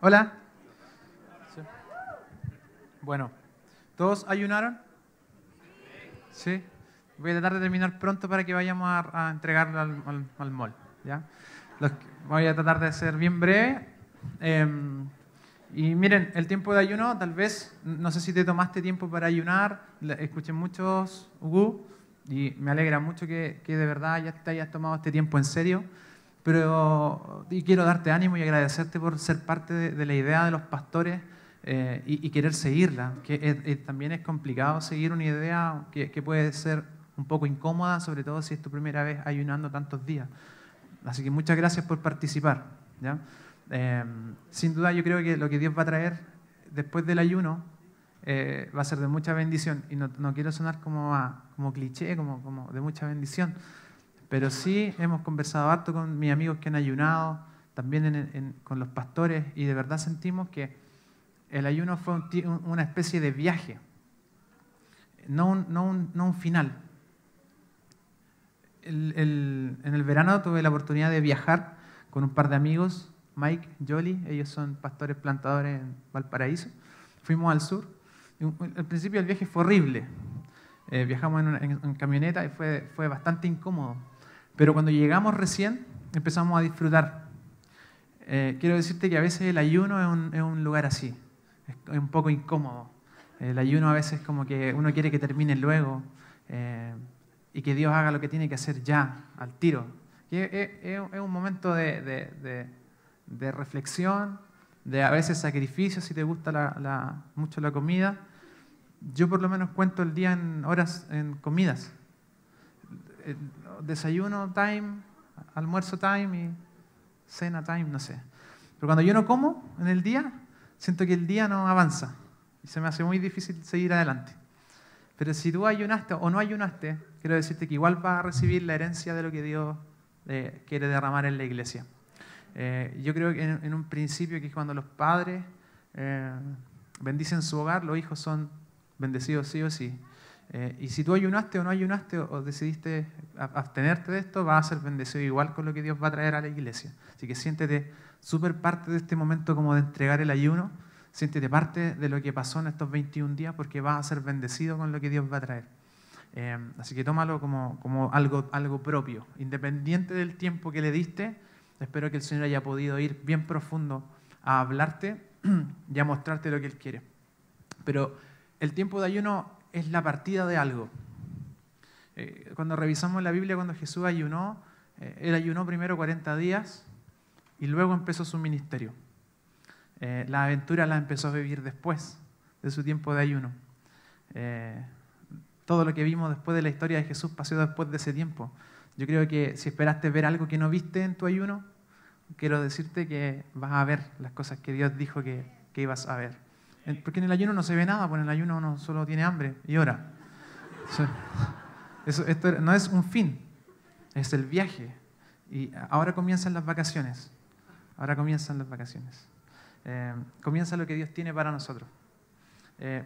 Hola. Bueno, ¿todos ayunaron? Sí. Voy a tratar de terminar pronto para que vayamos a, entregarlo al, al, mall. ¿ya? voy a tratar de ser bien breve. Em, y miren, el tiempo de ayuno, tal vez, no sé si te tomaste tiempo para ayunar, escuché muchos Ugu, y me alegra mucho que, que, de verdad ya te hayas tomado este tiempo en serio. Pero y quiero darte ánimo y agradecerte por ser parte de, la idea de los pastores eh, y, querer seguirla, que también es complicado seguir una idea que, que, puede ser un poco incómoda, sobre todo si es tu primera vez ayunando tantos días. Así que muchas gracias por participar. ¿ya? Em, sin duda yo creo que lo que Dios va a traer después del ayuno eh, va a ser de mucha bendición. Y no, no quiero sonar como, como cliché, como, como, de mucha bendición, pero sí hemos conversado harto con mis amigos que han ayunado, también con los pastores, y de verdad sentimos que el ayuno fue una especie de viaje, no un, no no final. en el verano tuve la oportunidad de viajar con un par de amigos Mike, Jolly, ellos son pastores plantadores en Valparaíso. Fuimos al sur. Al principio el viaje fue horrible. Eh, viajamos en, camioneta y fue bastante incómodo. Pero cuando llegamos recién, empezamos a disfrutar. Eh, quiero decirte que a veces el ayuno es un, lugar así. Es, un poco incómodo. El ayuno a veces como que uno quiere que termine luego eh, y que Dios haga lo que tiene que hacer ya, al tiro. es, un momento de de reflexión, de a veces sacrificio si te gusta mucho la comida. Yo por lo menos cuento el día en horas en comidas. Desayuno time, almuerzo time y cena time, no sé. Pero cuando yo no como en el día, siento que el día no avanza y se me hace muy difícil seguir adelante. Pero si tú ayunaste o no ayunaste, quiero decirte que igual vas a recibir la herencia de lo que Dios eh, quiere derramar en la iglesia. Eh, yo creo que en, un principio que cuando los padres eh, bendicen su hogar, los hijos son bendecidos sí o sí. Eh, y si tú ayunaste o no ayunaste o, decidiste abstenerte de esto, vas a ser bendecido igual con lo que Dios va a traer a la iglesia. Así que siéntete súper parte de este momento como de entregar el ayuno, siéntete parte de lo que pasó en estos 21 días porque vas a ser bendecido con lo que Dios va a traer. así que tómalo como, como algo, algo propio, independiente del tiempo que le diste, Espero que el Señor haya podido ir bien profundo a hablarte y a mostrarte lo que Él quiere. Pero el tiempo de ayuno es la partida de algo. Eh, cuando revisamos la Biblia, cuando Jesús ayunó, eh, Él ayunó primero 40 días y luego empezó su ministerio. Eh, la aventura la empezó a vivir después de su tiempo de ayuno. todo lo que vimos después de la historia de Jesús pasó después de ese tiempo. Yo creo que si esperaste ver algo que no viste en tu ayuno, quiero decirte que vas a ver las cosas que Dios dijo que, ibas a ver. Porque en el ayuno no se ve nada, porque en el ayuno uno solo tiene hambre y ora. Eso, esto no es un fin, es el viaje. Y ahora comienzan las vacaciones. Ahora comienzan las vacaciones. Eh, comienza lo que Dios tiene para nosotros. Eh,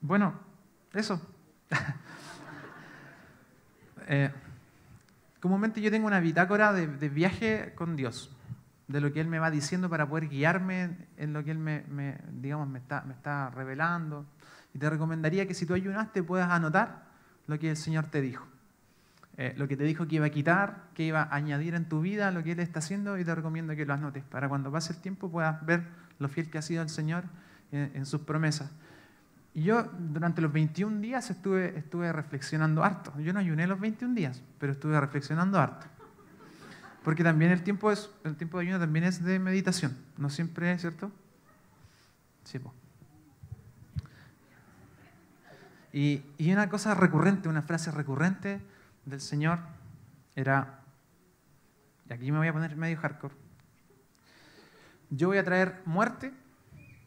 bueno, eso. eh, comúnmente yo tengo una bitácora de, viaje con Dios, de lo que Él me va diciendo para poder guiarme en lo que Él me, digamos, me, está, me está revelando. Y te recomendaría que si tú ayunaste puedas anotar lo que el Señor te dijo. Eh, lo que te dijo que iba a quitar, que iba a añadir en tu vida, lo que Él está haciendo, y te recomiendo que lo anotes para cuando pase el tiempo puedas ver lo fiel que ha sido el Señor en sus promesas. Y yo durante los 21 días estuve, estuve reflexionando harto. Yo no ayuné los 21 días, pero estuve reflexionando harto. Porque también el tiempo, es, el tiempo de ayuno también es de meditación. No siempre es, ¿cierto? Sí, Y, y una cosa recurrente, una frase recurrente del Señor era, y aquí me voy a poner medio hardcore, yo voy a traer muerte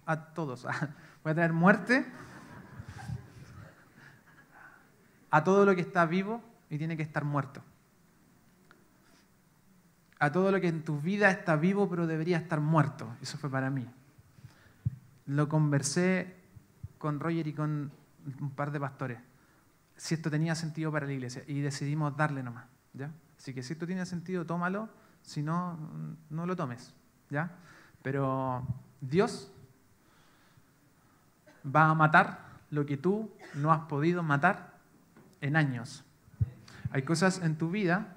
a todos. Voy a traer muerte a todo lo que está vivo y tiene que estar muerto. A todo lo que en tu vida está vivo pero debería estar muerto. Eso fue para mí. Lo conversé con Roger y con un par de pastores. Si esto tenía sentido para la iglesia. Y decidimos darle nomás. ¿ya? Así que si esto tiene sentido, tómalo. Si no, no lo tomes. ¿ya? Pero Dios va a matar lo que tú no has podido matar en años. Hay cosas en tu vida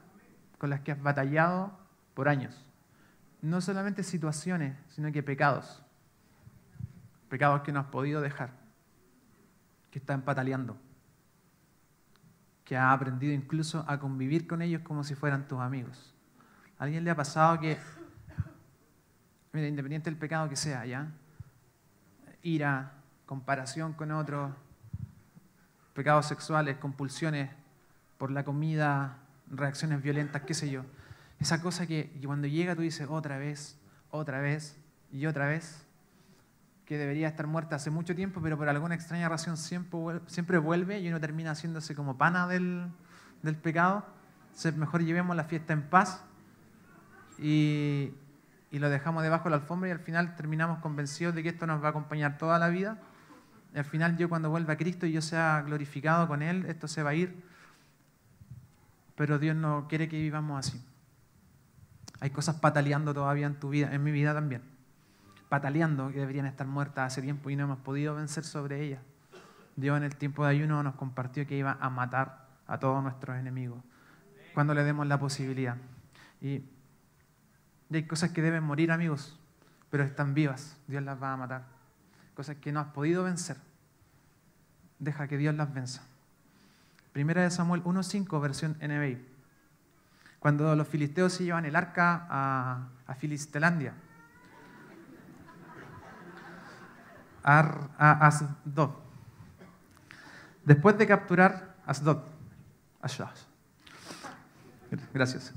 con las que has batallado años. No solamente situaciones, sino que pecados. Pecados que no has podido dejar, que están pataleando, que has aprendido incluso a convivir con ellos como si fueran tus amigos. ¿A alguien le ha pasado que, mira, independiente del pecado que sea, ¿ya? Ira, comparación con otros, pecados sexuales, compulsiones por la comida, reacciones violentas, qué sé yo. Esa cosa que cuando llega tú dices otra vez, otra vez y otra vez, que debería estar muerta hace mucho tiempo, pero por alguna extraña razón siempre, vuelve y uno termina haciéndose como pana del, del pecado. Mejor llevemos la fiesta en paz y, y lo dejamos debajo de la alfombra y al final terminamos convencidos de que esto nos va a acompañar toda la vida al final yo cuando vuelva a Cristo y yo sea glorificado con Él, esto se va a ir. Pero Dios no quiere que vivamos así. Hay cosas pataleando todavía en tu vida, en mi vida también. Pataleando que deberían estar muertas hace tiempo y no hemos podido vencer sobre ellas. Dios en el tiempo de ayuno nos compartió que iba a matar a todos nuestros enemigos cuando le demos la posibilidad. Y hay cosas que deben morir, amigos, pero están vivas. Dios las va a matar cosas que no has podido vencer. Deja que Dios las venza. Primera de Samuel 1.5, versión NBI. Cuando los filisteos se llevan el arca a, a Filistelandia, a, Asdod. Después de capturar Asdod, gracias.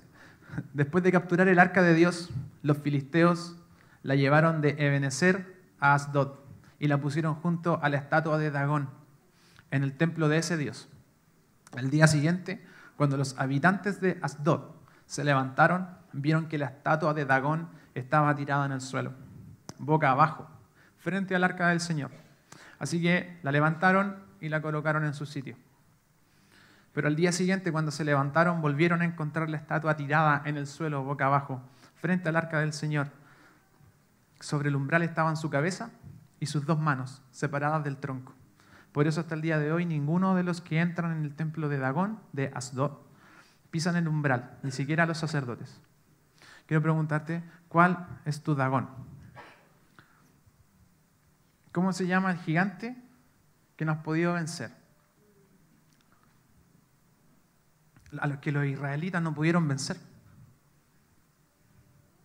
Después de capturar el arca de Dios, los filisteos la llevaron de Ebenezer a Asdod y la pusieron junto a la estatua de Dagón en el templo de ese dios. El día siguiente, cuando los habitantes de Asdod se levantaron, vieron que la estatua de Dagón estaba tirada en el suelo, boca abajo, frente al arca del Señor. Así que la levantaron y la colocaron en su sitio. Pero al día siguiente, cuando se levantaron, volvieron a encontrar la estatua tirada en el suelo, boca abajo, frente al arca del Señor. Sobre el umbral estaban su cabeza y sus dos manos separadas del tronco. Por eso hasta el día de hoy ninguno de los que entran en el templo de Dagón, de Asdod, pisan el umbral, ni siquiera los sacerdotes. Quiero preguntarte, ¿cuál es tu Dagón? ¿Cómo se llama el gigante que no has podido vencer? A los que los israelitas no pudieron vencer.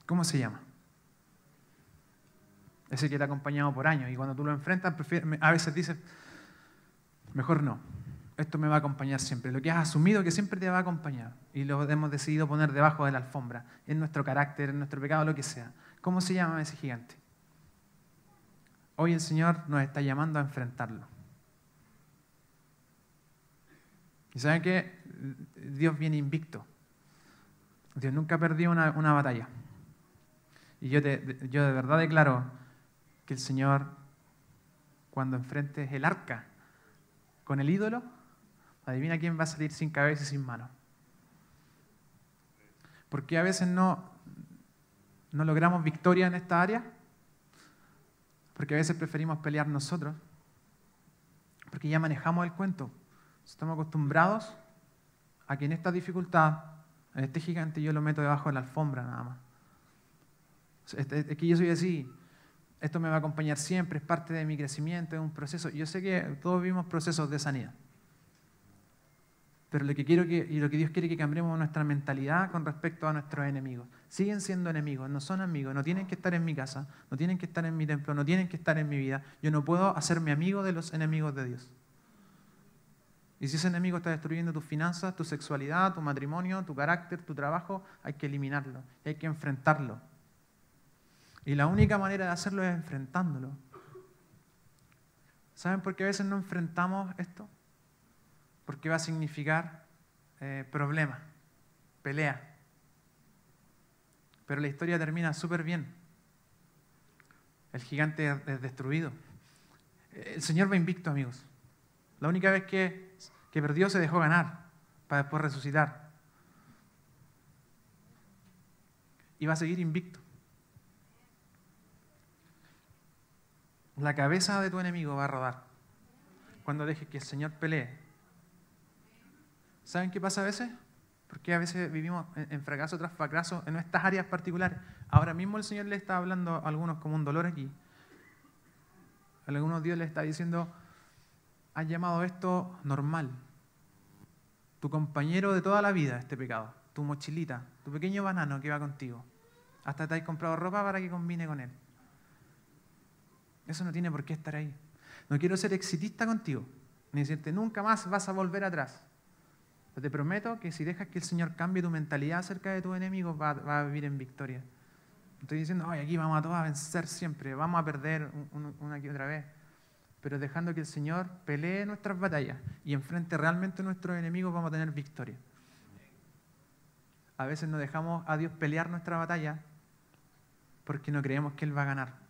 ¿Cómo se llama? ese que te ha acompañado por años. Y cuando tú lo enfrentas, a veces dices, mejor no, esto me va a acompañar siempre. Lo que has asumido que siempre te va a acompañar y lo hemos decidido poner debajo de la alfombra, en nuestro carácter, en nuestro pecado, lo que sea. ¿Cómo se llama ese gigante? Hoy el Señor nos está llamando a enfrentarlo. ¿Y saben qué? Dios viene invicto. Dios nunca perdió una, una batalla. Y yo, te, yo de verdad declaro que el Señor, cuando enfrentes el arca con el ídolo, adivina quién va a salir sin cabeza y sin mano. Porque a veces no, logramos victoria en esta área? Porque a veces preferimos pelear nosotros. Porque ya manejamos el cuento. Estamos acostumbrados a que en esta dificultad, este gigante, yo lo meto debajo de la alfombra nada más. Que yo soy así esto me va a acompañar siempre, es parte de mi crecimiento, es un proceso. Yo sé que todos vivimos procesos de sanidad. Pero lo que quiero que, y lo que Dios quiere que cambiemos nuestra mentalidad con respecto a nuestros enemigos. Siguen siendo enemigos, no son amigos, no tienen que estar en mi casa, no tienen que estar en mi templo, no tienen que estar en mi vida. Yo no puedo hacerme amigo de los enemigos de Dios. Y si ese enemigo está destruyendo tus finanzas, tu sexualidad, tu matrimonio, tu carácter, tu trabajo, hay que eliminarlo, hay que enfrentarlo. Y la única manera de hacerlo es enfrentándolo. ¿Saben por qué a veces no enfrentamos esto? Porque va a significar eh, problema, pelea. Pero la historia termina súper bien. El gigante es destruido. El Señor va invicto, amigos. La única vez que, que perdió se dejó ganar para después resucitar. Y va a seguir invicto. La cabeza de tu enemigo va a rodar cuando dejes que el Señor pelee. ¿Saben qué pasa a veces? Porque a veces vivimos en fracaso tras fracaso en nuestras áreas particulares. Ahora mismo el Señor le está hablando a algunos como un dolor aquí. A algunos Dios le está diciendo, has llamado esto normal. Tu compañero de toda la vida, este pecado. Tu mochilita, tu pequeño banano que va contigo. Hasta te has comprado ropa para que combine con él. Eso no tiene por qué estar ahí. No quiero ser exitista contigo, ni decirte nunca más vas a volver atrás. Te prometo que si dejas que el Señor cambie tu mentalidad acerca de tus enemigos, va a vivir en victoria. Estoy diciendo, Ay, aquí vamos a todos a vencer siempre, vamos a perder una y otra vez. Pero dejando que el Señor pelee nuestras batallas y enfrente realmente a nuestros enemigos, vamos a tener victoria. A veces no dejamos a Dios pelear nuestra batalla porque no creemos que Él va a ganar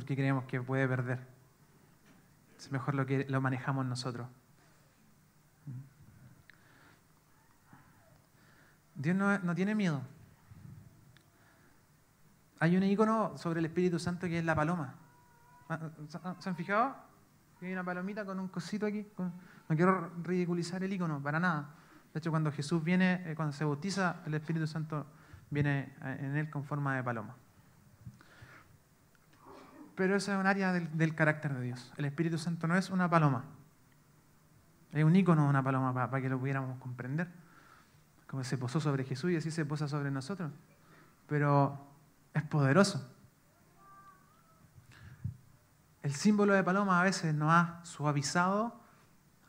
porque creemos que puede perder. Es mejor lo que lo manejamos nosotros. Dios no, tiene miedo. Hay un icono sobre el Espíritu Santo que es la paloma. Ah, ¿Se han fijado? Hay una palomita con un cosito aquí. No quiero ridiculizar el icono, para nada. De hecho, cuando Jesús viene, eh, cuando se bautiza, el Espíritu Santo viene eh, en él con forma de paloma pero eso es un área del, carácter de Dios. El Espíritu Santo no es una paloma. Es un icono de una paloma para, que lo pudiéramos comprender. Como se posó sobre Jesús y así se posa sobre nosotros. Pero es poderoso. El símbolo de paloma a veces nos ha suavizado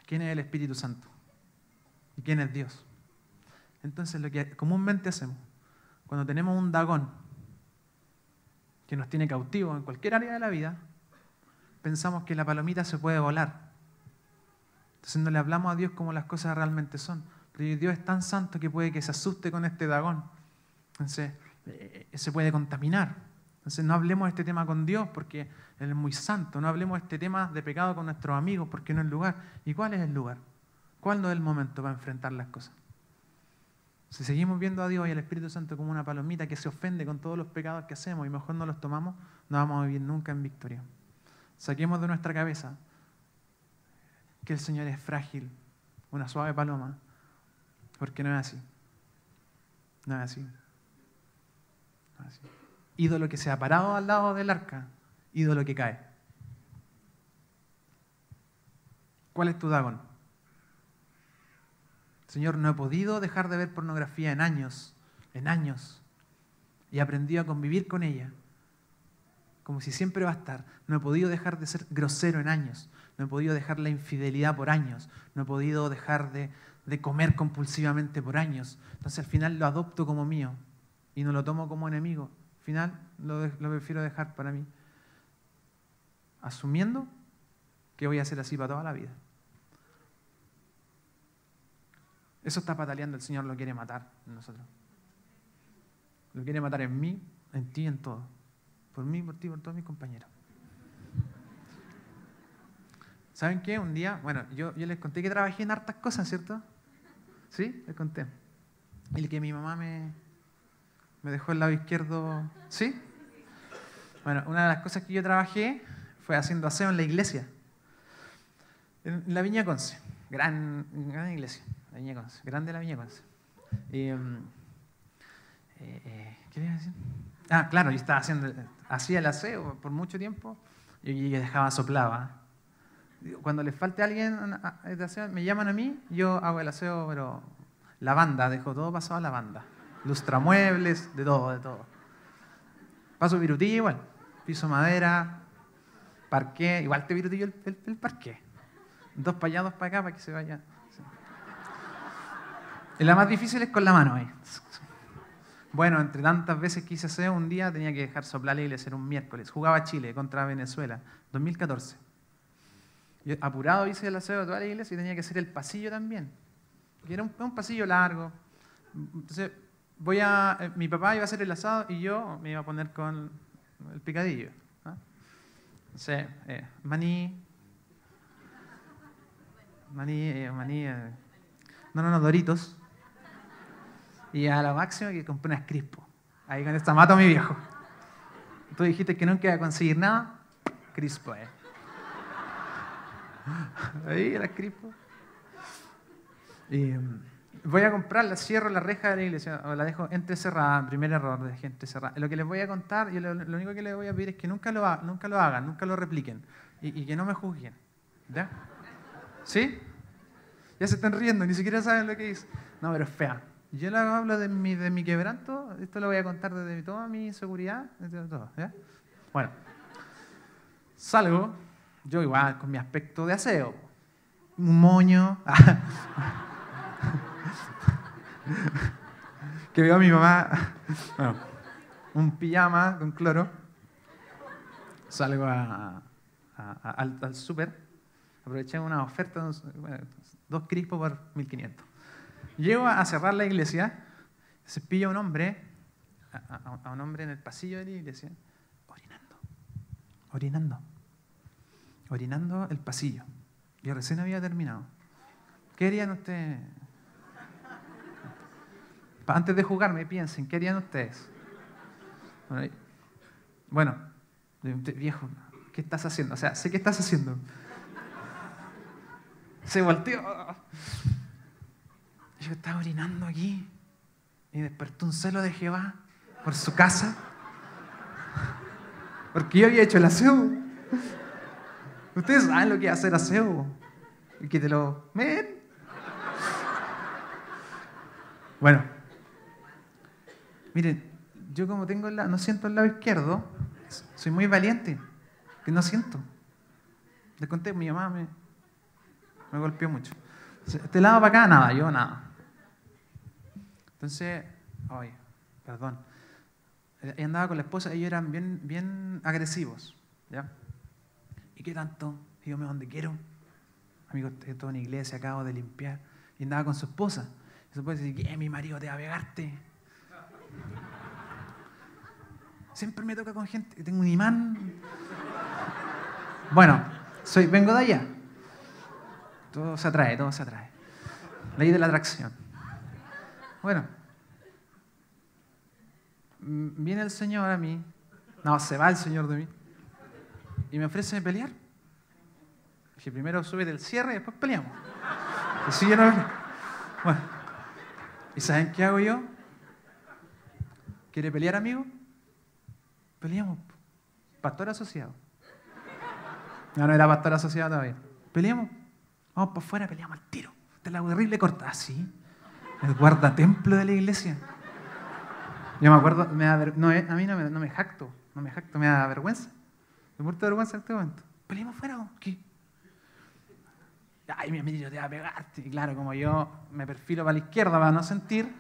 quién es el Espíritu Santo y quién es Dios. Entonces lo que comúnmente hacemos, cuando tenemos un dagón que nos tiene cautivos en cualquier área de la vida, pensamos que la palomita se puede volar. Entonces no le hablamos a Dios como las cosas realmente son. Pero Dios es tan santo que puede que se asuste con este dragón. Entonces eh, se puede contaminar. Entonces no hablemos de este tema con Dios porque Él es muy santo. No hablemos de este tema de pecado con nuestros amigos porque no es el lugar. ¿Y cuál es el lugar? ¿Cuál no es el momento para enfrentar las cosas? Si seguimos viendo a Dios y al Espíritu Santo como una palomita que se ofende con todos los pecados que hacemos y mejor no los tomamos, no vamos a vivir nunca en victoria. Saquemos de nuestra cabeza que el Señor es frágil, una suave paloma, porque no es así. No es así. No es así. Ídolo que se ha parado al lado del arca, ídolo que cae. ¿Cuál es tu Dagon? Señor, no he podido dejar de ver pornografía en años, en años. Y he aprendido a convivir con ella, como si siempre va a estar. No he podido dejar de ser grosero en años. No he podido dejar la infidelidad por años. No he podido dejar de, comer compulsivamente por años. Entonces al final lo adopto como mío y no lo tomo como enemigo. Al final lo, lo prefiero dejar para mí. Asumiendo que voy a ser así para toda la vida. Eso está pataleando, el Señor lo quiere matar en nosotros. Lo quiere matar en mí, en ti, en todo. Por mí, por ti, por todos mis compañeros. ¿Saben qué? Un día, bueno, yo, les conté que trabajé en hartas cosas, ¿cierto? ¿Sí? Les conté. Y que mi mamá me, me dejó el lado izquierdo. ¿Sí? Bueno, una de las cosas que yo trabajé fue haciendo aseo en la iglesia. En la Viña Conce. Gran, gran iglesia. La Viña grande la Viña. Mm, eh, eh, ¿Qué iba a decir? Ah, claro, yo estaba haciendo, hacía el aseo por mucho tiempo y yo dejaba soplaba. Cuando le falte alguien de aseo, me llaman a mí, yo hago el aseo, pero la banda, dejo todo pasado a la banda. Lustramuebles, de todo, de todo. Paso virutilla igual, piso madera, parqué, igual te virutillo el, el, el parqué. Dos para allá, para acá, para que se vaya. Y la más difícil es con la mano ahí. Bueno, entre tantas veces que hice aseo, un día tenía que dejar soplar la iglesia, era un miércoles. Jugaba Chile contra Venezuela, 2014. Yo apurado hice el aseo de toda la iglesia y tenía que hacer el pasillo también. Y era un, pasillo largo. Entonces, voy a, eh, mi papá iba a hacer el asado y yo me iba a poner con el picadillo. Eh, maní, maní, eh, maní, no, no, no, doritos. Y a la máxima que compré unas crispo. Ahí con esta mato a mi viejo. Tú dijiste que nunca iba a conseguir nada. Crispo, eh. Ahí la crispo. Y mm, voy a comprarla, cierro la reja de la iglesia, o la dejo entrecerrada, primer error, dejé entrecerrada. Lo que les voy a contar, yo lo, lo único que les voy a pedir es que nunca lo, nunca lo hagan, nunca lo repliquen, y, y que no me juzguen. ¿Ya? ¿Sí? Ya se están riendo, ni siquiera saben lo que es. No, pero es fea. Yo le hablo de mi, de mi quebranto, esto lo voy a contar desde toda mi seguridad, desde todo. Bueno, salgo, yo igual, con mi aspecto de aseo, un moño, que veo a mi mamá, un pijama con cloro, salgo a- al, al súper, aproveché una oferta, bueno, dos crispos por 1500. Llego a cerrar la iglesia, se pilla un hombre, a, un hombre en el pasillo de la iglesia, orinando, orinando, orinando el pasillo. Yo recién había terminado. ¿Qué harían ustedes? Antes de jugarme, piensen, ¿qué harían ustedes? Bueno, viejo, ¿qué estás haciendo? O sea, sé qué estás haciendo. Se volteó. Yo estaba orinando aquí y despertó un celo de Jehová por su casa. Porque yo había hecho el aseo. Ustedes saben lo que es hacer aseo. Y que te lo... Bueno. Miren, yo como tengo el no siento el lado izquierdo, soy muy valiente, que no siento. Le conté, mi mamá me, me golpeó mucho. Este lado para acá, nada, yo nada. Entonces, ay, perdón. Ella andaba con la esposa, ellos eran bien, bien agresivos. ¿ya? ¿Y qué tanto? Y yo me voy donde quiero. Amigo, estoy en toda una iglesia, acabo de limpiar. Y andaba con su esposa. Y su esposa dice. Mi marido te va a pegarte. Siempre me toca con gente tengo un imán. Bueno, soy, vengo de allá. Todo se atrae, todo se atrae. Ley de la atracción. Bueno, mm, viene el Señor a mí. No, se va el Señor de mí. Y me ofrece pelear. Dije, primero sube del cierre y después peleamos. Así yo no... Bueno, ¿y saben qué hago yo? ¿Quiere pelear, amigo? Peleamos. Pastor asociado. No, no era pastor asociado todavía. Peleamos. Vamos para afuera, peleamos al tiro. De la terrible corta. Así. El guardatemplo de la iglesia. Yo me acuerdo, me da ver- no, eh, a mí no me, no me jacto, no me jacto, me da vergüenza. Me muerto de vergüenza en este momento. Peleamos afuera, ¿o ¿qué? Ay, mi amigo te va a pegarte. Y claro, como yo me perfilo para la izquierda para no sentir,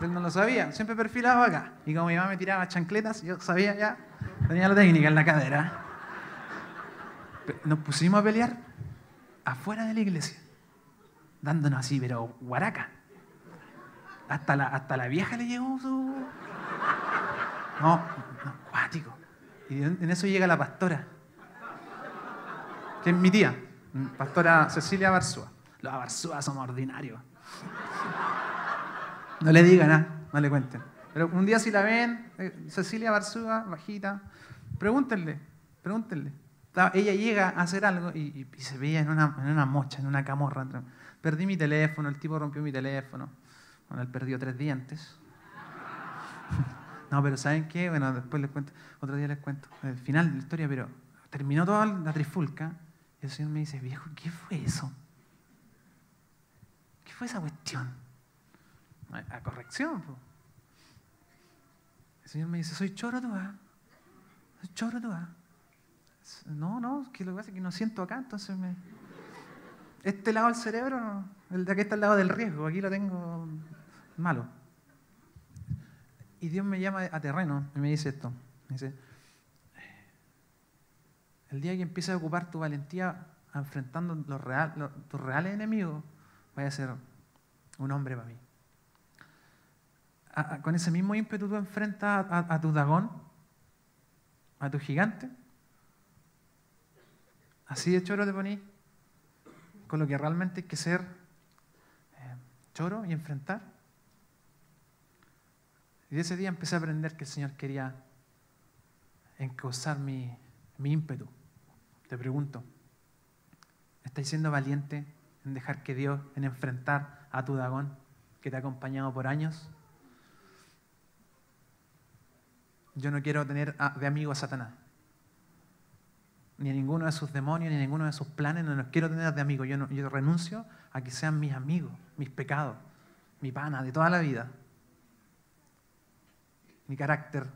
él no lo sabía, siempre perfilaba acá. Y como mi mamá me tiraba chancletas, yo sabía ya, tenía la técnica en la cadera. Nos pusimos a pelear afuera de la iglesia, dándonos así, pero guaraca. Hasta la, hasta la vieja le llegó su... No, no, cuático. Y en eso llega la pastora, que es mi tía, pastora Cecilia Barzúa. Los Barzúa somos ordinarios. No le digan nada, no le cuenten. Pero un día si la ven, eh, Cecilia Barzúa, bajita, pregúntenle, pregúntenle. Ella llega a hacer algo y- y se veía en una, en una mocha, en una camorra. Perdí mi teléfono, el tipo rompió mi teléfono. Bueno, él perdió tres dientes. No, pero ¿saben qué? Bueno, después les cuento, otro día les cuento el final de la historia, pero terminó toda la trifulca y el Señor me dice, viejo, ¿qué fue eso? ¿Qué fue esa cuestión? A, corrección. po. El Señor me dice, soy choro tú, ah? Soy choro tú, ah? No, no, que lo que pasa es que no siento acá, entonces me... Este lado del cerebro, el de aquí está al lado del riesgo, aquí lo tengo malo. Y Dios me llama a terreno y me dice esto. Dice, el día que empieces a ocupar tu valentía enfrentando los real- tus reales enemigos, vaya a ser un hombre para mí. Con ese mismo ímpetu tú enfrentas a, tu dragón, a tu gigante. Así de choro te poní, con lo que realmente hay que ser eh, choro y enfrentar. Y ese día empecé a aprender que el Señor quería en causar mi, mi ímpetu. Te pregunto, ¿estás siendo valiente en dejar que Dios, en enfrentar a tu dragón que te ha acompañado por años? Yo no quiero tener de amigo a Satanás. Ni a ninguno de sus demonios, ni a ninguno de sus planes, no los quiero tener de amigo. Yo, yo renuncio a que sean mis amigos, mis pecados, mi pana de toda la vida. Mi carácter,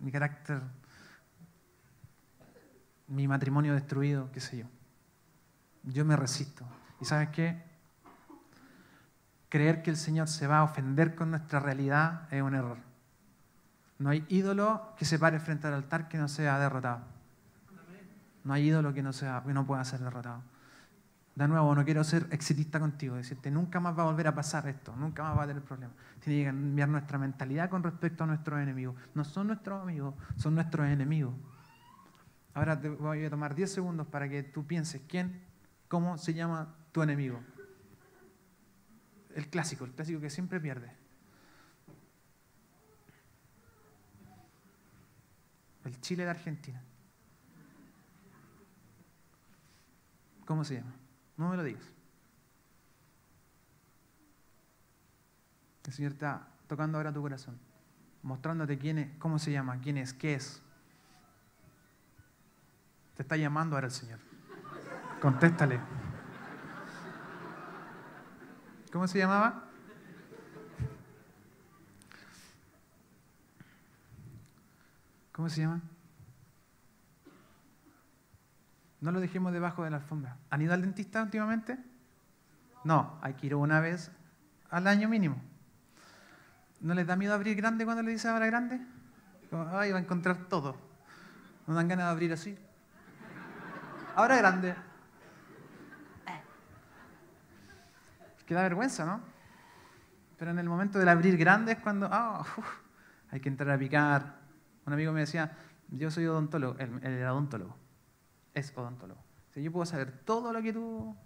mi carácter, mi matrimonio destruido, qué sé yo. Yo me resisto. ¿Y sabes qué? Creer que el Señor se va a ofender con nuestra realidad es un error. No hay ídolo que se pare frente al altar que no sea derrotado. No hay ídolo que no, sea, no pueda ser derrotado. De nuevo, no quiero ser exitista contigo, decirte, nunca más va a volver a pasar esto, nunca más va a tener problema. Tiene que cambiar nuestra mentalidad con respecto a nuestros enemigos. No son nuestros amigos, son nuestros enemigos. Ahora te voy a tomar 10 segundos para que tú pienses quién, cómo se llama tu enemigo. El clásico, el clásico que siempre pierde. El Chile de Argentina. ¿Cómo se llama? No me lo digas. El Señor está tocando ahora tu corazón, mostrándote quién es, cómo se llama, quién es, qué es. Te está llamando ahora el Señor. Contéstale. ¿Cómo se llamaba? ¿Cómo se llama? No lo dejemos debajo de la alfombra. ¿Han ido al dentista últimamente? No, hay que ir una vez al año mínimo. ¿No les da miedo abrir grande cuando le dice ahora grande? Ay, va a encontrar todo. ¿No dan ganas de abrir así? Ahora grande. Que da vergüenza, ¿no? Pero en el momento del abrir grande es cuando oh, hay que entrar a picar, un amigo me decía, yo soy odontólogo, él, era odontólogo, es odontólogo. Si yo puedo saber todo lo que tú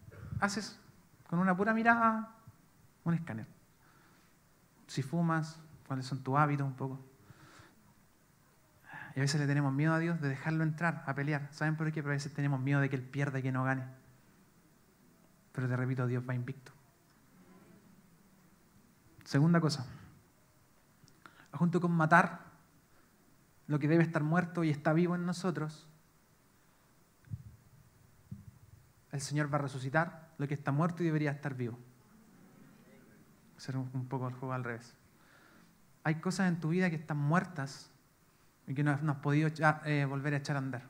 haces con una pura mirada, un escáner. Si fumas, cuáles son tus hábitos un poco. Y a veces le tenemos miedo a Dios de dejarlo entrar a pelear. ¿Saben por qué? Pero a veces tenemos miedo de que Él pierda y que no gane. Pero te repito, Dios va invicto. Segunda cosa. Junto con matar, lo que debe estar muerto y está vivo en nosotros, el Señor va a resucitar lo que está muerto y debería estar vivo. Hacer un poco el juego al revés. Hay cosas en tu vida que están muertas y que no, has podido eh, volver a echar a andar.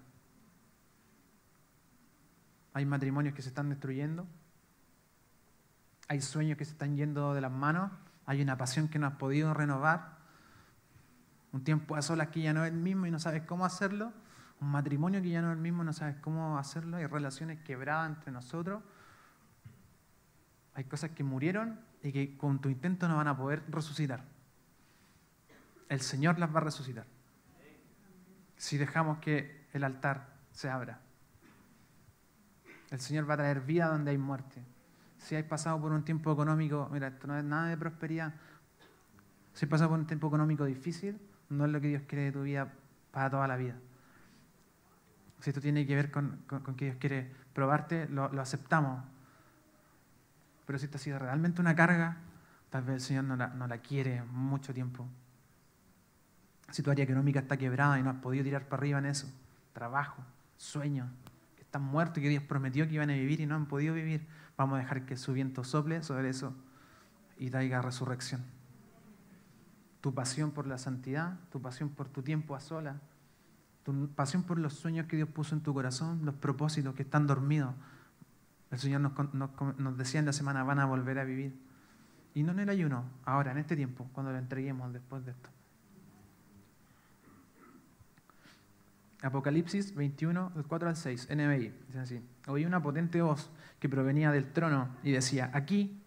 Hay matrimonios que se están destruyendo. Hay sueños que se están yendo de las manos. Hay una pasión que no has podido renovar. Un tiempo a solas que ya no es el mismo y no sabes cómo hacerlo. Un matrimonio que ya no es el mismo no sabes cómo hacerlo. Hay relaciones quebradas entre nosotros. Hay cosas que murieron y que con tu intento no van a poder resucitar. El Señor las va a resucitar. Si dejamos que el altar se abra. El Señor va a traer vida donde hay muerte. Si hay pasado por un tiempo económico, mira, esto no es nada de prosperidad. Si has pasado por un tiempo económico difícil, no es lo que Dios quiere de tu vida para toda la vida. Si esto tiene que ver con, que Dios quiere probarte, lo, aceptamos. Pero si esto ha sido realmente una carga, tal vez el Señor no la, no la quiere mucho tiempo. Si tu área económica está quebrada y no has podido tirar para arriba en eso, trabajo, sueños, que están muertos que Dios prometió que iban a vivir y no han podido vivir, vamos a dejar que su viento sople sobre eso y traiga resurrección tu pasión por la santidad, tu pasión por tu tiempo a sola, tu pasión por los sueños que Dios puso en tu corazón, los propósitos que están dormidos. El Señor nos, decía en la semana, van a volver a vivir. Y no en el ayuno, ahora, en este tiempo, cuando lo entreguemos después de esto. Apocalipsis 21, del 4 al 6, NBI, dice así. Oí una potente voz que provenía del trono y decía, aquí,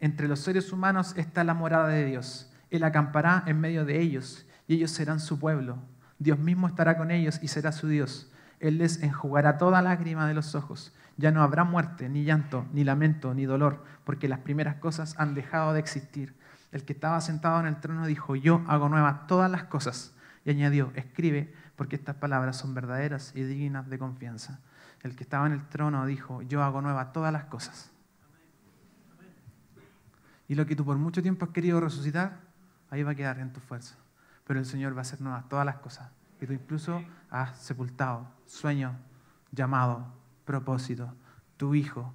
entre los seres humanos está la morada de Dios él acampará en medio de ellos y ellos serán su pueblo. Dios mismo estará con ellos y será su Dios. Él les enjugará toda lágrima de los ojos. Ya no habrá muerte, ni llanto, ni lamento, ni dolor, porque las primeras cosas han dejado de existir. El que estaba sentado en el trono dijo, yo hago nuevas todas las cosas. Y añadió, escribe, porque estas palabras son verdaderas y dignas de confianza. El que estaba en el trono dijo, yo hago nueva todas las cosas. Y lo que tú por mucho tiempo has querido resucitar, ahí va a quedar en tu fuerza. Pero el Señor va a hacer nuevas todas las cosas. Y tú incluso has sepultado sueños, llamado, propósito, tu hijo,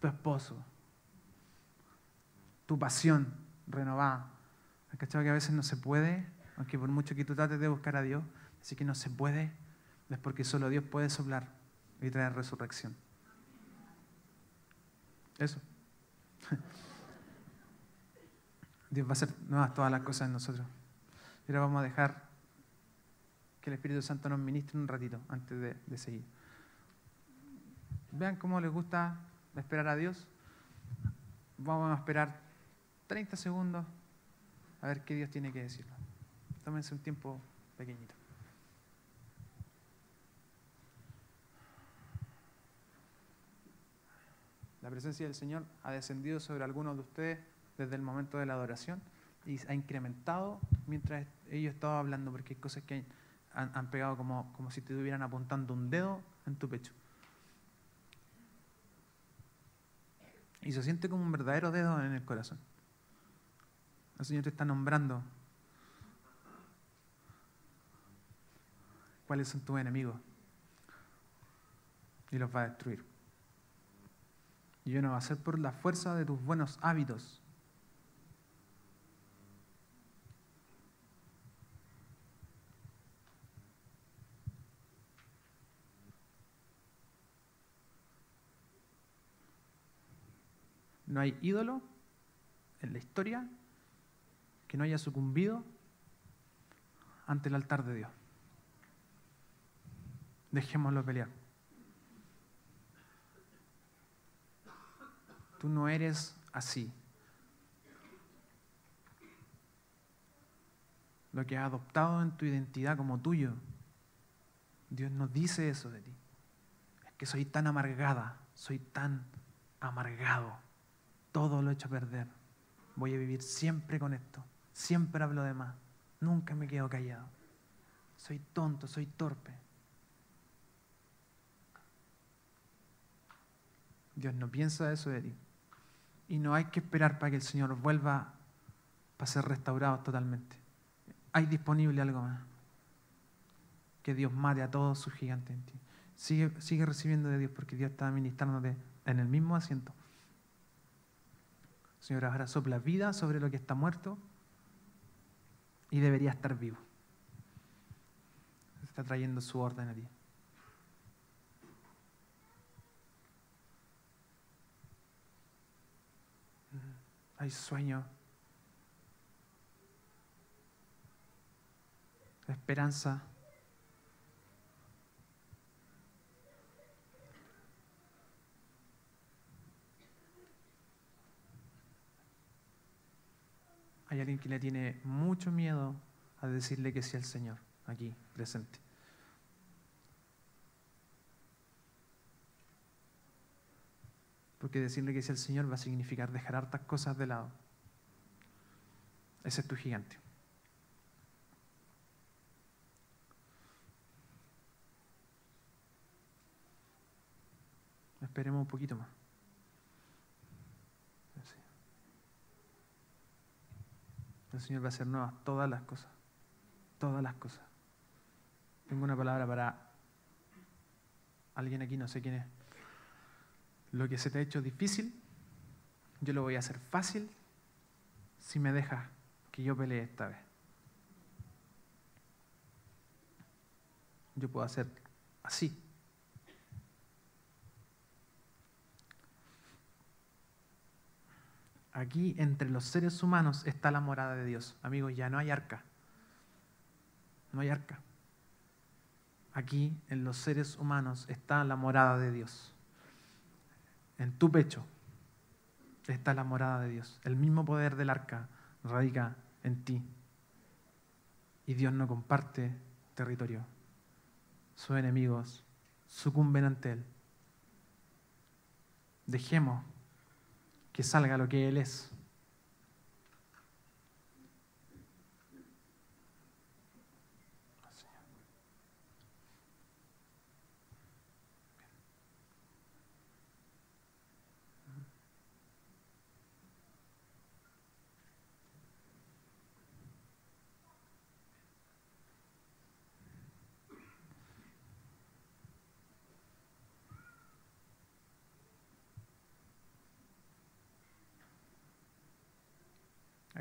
tu esposo, tu pasión renovada. ¿Has cachado que a veces no se puede? Aunque por mucho que tú trates de buscar a Dios, así que no se puede, es porque solo Dios puede soplar y traer resurrección. Eso. Dios va a hacer nuevas todas las cosas en nosotros. Y ahora vamos a dejar que el Espíritu Santo nos ministre un ratito antes de, seguir. Vean cómo les gusta esperar a Dios. Vamos a esperar 30 segundos a ver qué Dios tiene que decir. Tómense un tiempo pequeñito. La presencia del Señor ha descendido sobre algunos de ustedes desde el momento de la adoración y ha incrementado mientras ellos estaban hablando, porque hay cosas que han, pegado como, como si te estuvieran apuntando un dedo en tu pecho. Y se siente como un verdadero dedo en el corazón. El Señor te está nombrando cuáles son tus enemigos y los va a destruir. Y uno va a ser por la fuerza de tus buenos hábitos. No hay ídolo en la historia que no haya sucumbido ante el altar de Dios. Dejémoslo pelear. Tú no eres así. Lo que has adoptado en tu identidad como tuyo, Dios nos dice eso de ti. Es que soy tan amargada, soy tan amargado. Todo lo he hecho perder. Voy a vivir siempre con esto. Siempre hablo de más. Nunca me quedo callado. Soy tonto, soy torpe. Dios no piensa eso de ti. Y no hay que esperar para que el Señor vuelva para ser restaurado totalmente. Hay disponible algo más. Que Dios mate a todos sus gigantes en ti. Sigue, recibiendo de Dios porque Dios está ministrándote en el mismo asiento. Señor, ahora sopla vida sobre lo que está muerto y debería estar vivo. Está trayendo su orden a ti. hay sueño, esperanza. Hay alguien que le tiene mucho miedo a decirle que sí al Señor, aquí, presente. Porque decirle que es el Señor va a significar dejar hartas cosas de lado. Ese es tu gigante. Esperemos un poquito más. El Señor va a hacer nuevas todas las cosas. Todas las cosas. Tengo una palabra para alguien aquí, no sé quién es. Lo que se te ha hecho difícil, yo lo voy a hacer fácil si me dejas que yo pelee esta vez. Yo puedo hacer así. Aquí entre los seres humanos está la morada de Dios. Amigos, ya no hay arca. No hay arca. Aquí en los seres humanos está la morada de Dios en tu pecho está la morada de Dios. El mismo poder del arca radica en ti. Y Dios no comparte territorio. Sus enemigos sucumben ante Él. Dejemos que salga lo que Él es.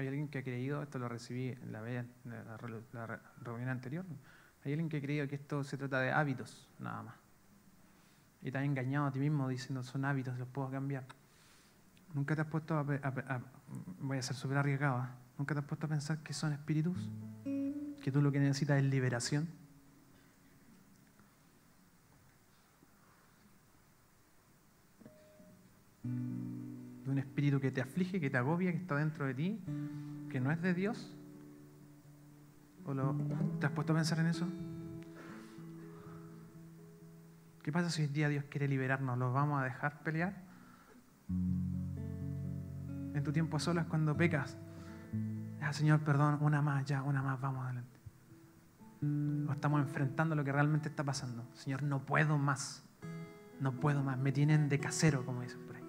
Hay alguien que ha creído, esto lo recibí en la, en la la re- reunión anterior, hay alguien que ha creído que esto se trata de hábitos, nada más. Y te has engañado a ti mismo diciendo son hábitos, los puedo cambiar. Nunca te has puesto a, a a- voy a ser súper arriesgado, ¿ah? nunca te has puesto a pensar que son espíritus, que tú lo que necesitas es liberación. De un espíritu que te aflige, que te agobia, que está dentro de ti, que no es de Dios? ¿O lo- te has puesto a pensar en eso? ¿Qué pasa si hoy día Dios quiere liberarnos? ¿Los vamos a dejar pelear? En tu tiempo a solas cuando pecas. Ah, Señor, perdón, una más, ya, una más, vamos adelante. O estamos enfrentando lo que realmente está pasando. Señor, no puedo más. No puedo más. Me tienen de casero, como dicen por ahí.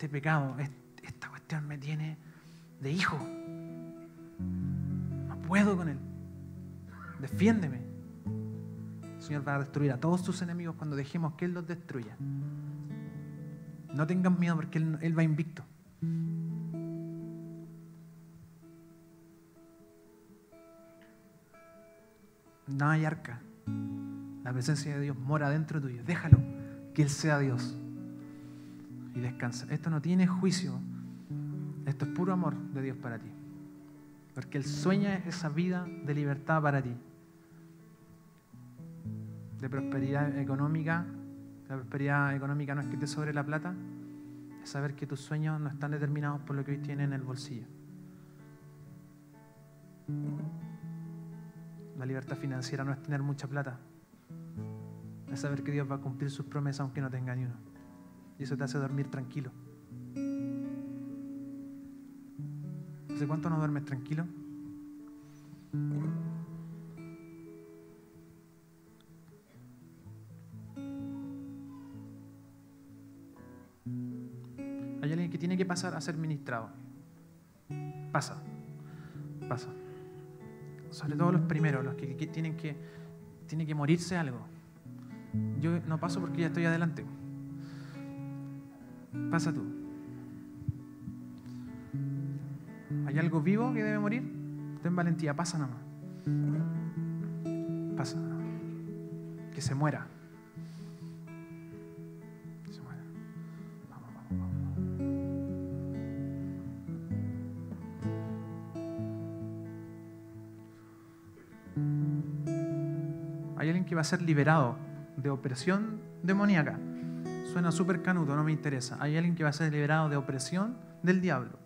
Este pecado, es- esta cuestión me tiene de hijo. No puedo con él. Defiéndeme. El Señor va a destruir a todos tus enemigos cuando dejemos que Él los destruya. No tengan miedo porque Él, él va invicto. No hay arca. La presencia de Dios mora dentro tuyo. Déjalo que Él sea Dios. Y descansa. Esto no tiene juicio. Esto es puro amor de Dios para ti. Porque Él sueña esa vida de libertad para ti. De prosperidad económica. La prosperidad económica no es que te sobre la plata. Es saber que tus sueños no están determinados por lo que hoy tienes en el bolsillo. La libertad financiera no es tener mucha plata. Es saber que Dios va a cumplir sus promesas aunque no tenga ni uno. Y eso te hace dormir tranquilo. ¿Hace cuánto no duermes tranquilo? Hay alguien que tiene que pasar a ser ministrado. Pasa. Pasa. Sobre todo los primeros, los que, tienen que tiene que morirse algo. Yo no paso porque ya estoy adelante. Pasa tú. ¿Hay algo vivo que debe morir? Ten valentía, pasa nomás. Pasa. Que se muera. Que se muera. Vamos, vamos, vamos. Hay alguien que va a ser liberado de opresión demoníaca. Suena súper canuto, no me interesa. Hay alguien que va a ser liberado de opresión del diablo.